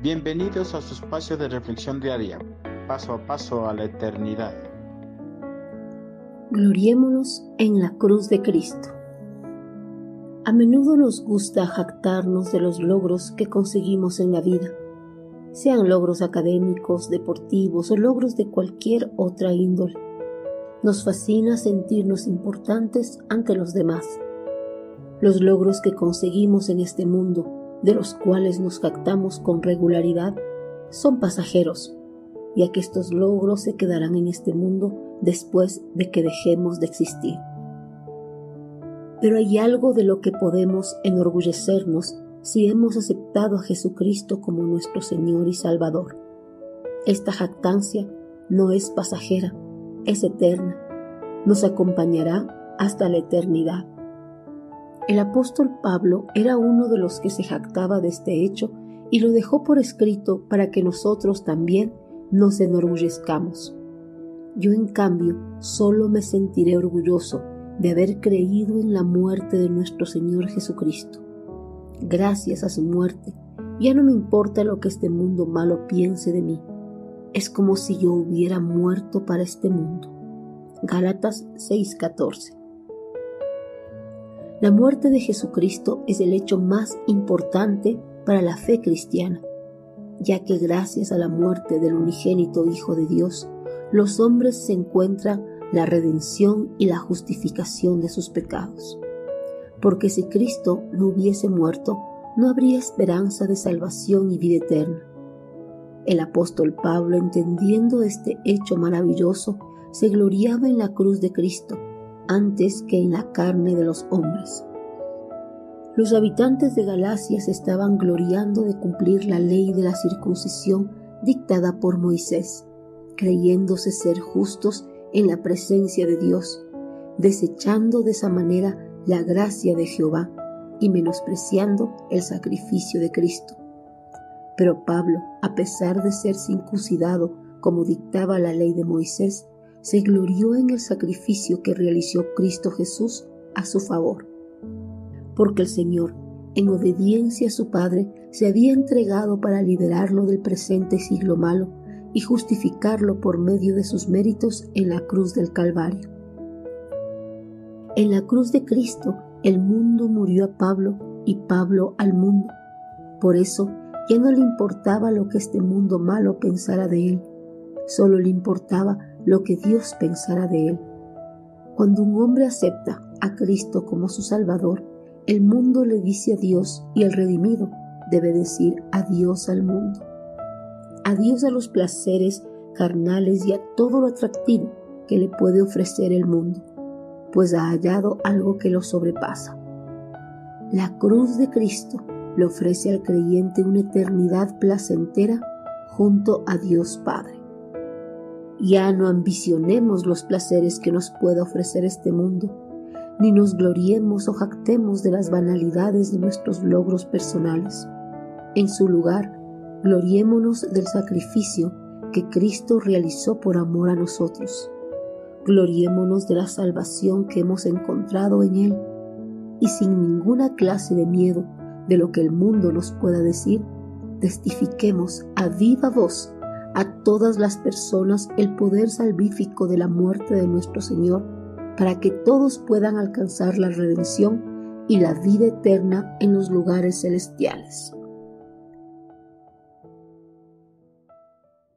Bienvenidos a su espacio de reflexión diaria, paso a paso a la eternidad. Gloriémonos en la cruz de Cristo. A menudo nos gusta jactarnos de los logros que conseguimos en la vida, sean logros académicos, deportivos o logros de cualquier otra índole. Nos fascina sentirnos importantes ante los demás. Los logros que conseguimos en este mundo de los cuales nos jactamos con regularidad, son pasajeros, ya que estos logros se quedarán en este mundo después de que dejemos de existir. Pero hay algo de lo que podemos enorgullecernos si hemos aceptado a Jesucristo como nuestro Señor y Salvador. Esta jactancia no es pasajera, es eterna, nos acompañará hasta la eternidad. El apóstol Pablo era uno de los que se jactaba de este hecho y lo dejó por escrito para que nosotros también nos enorgullezcamos. Yo en cambio solo me sentiré orgulloso de haber creído en la muerte de nuestro Señor Jesucristo. Gracias a su muerte, ya no me importa lo que este mundo malo piense de mí. Es como si yo hubiera muerto para este mundo. Gálatas 6:14 la muerte de Jesucristo es el hecho más importante para la fe cristiana, ya que gracias a la muerte del unigénito Hijo de Dios, los hombres se encuentran la redención y la justificación de sus pecados. Porque si Cristo no hubiese muerto, no habría esperanza de salvación y vida eterna. El apóstol Pablo, entendiendo este hecho maravilloso, se gloriaba en la cruz de Cristo antes que en la carne de los hombres. Los habitantes de Galacia se estaban gloriando de cumplir la ley de la circuncisión dictada por Moisés, creyéndose ser justos en la presencia de Dios, desechando de esa manera la gracia de Jehová y menospreciando el sacrificio de Cristo. Pero Pablo, a pesar de ser circuncidado como dictaba la ley de Moisés, se glorió en el sacrificio que realizó Cristo Jesús a su favor. Porque el Señor, en obediencia a su Padre, se había entregado para liberarlo del presente siglo malo y justificarlo por medio de sus méritos en la cruz del Calvario. En la cruz de Cristo, el mundo murió a Pablo y Pablo al mundo. Por eso, ya no le importaba lo que este mundo malo pensara de él, solo le importaba lo que Dios pensara de él. Cuando un hombre acepta a Cristo como su Salvador, el mundo le dice adiós y el redimido debe decir adiós al mundo. Adiós a los placeres carnales y a todo lo atractivo que le puede ofrecer el mundo, pues ha hallado algo que lo sobrepasa. La cruz de Cristo le ofrece al creyente una eternidad placentera junto a Dios Padre. Ya no ambicionemos los placeres que nos pueda ofrecer este mundo, ni nos gloriemos o jactemos de las banalidades de nuestros logros personales. En su lugar, gloriémonos del sacrificio que Cristo realizó por amor a nosotros. Gloriémonos de la salvación que hemos encontrado en Él y sin ninguna clase de miedo de lo que el mundo nos pueda decir, testifiquemos a viva voz a todas las personas el poder salvífico de la muerte de nuestro Señor, para que todos puedan alcanzar la redención y la vida eterna en los lugares celestiales.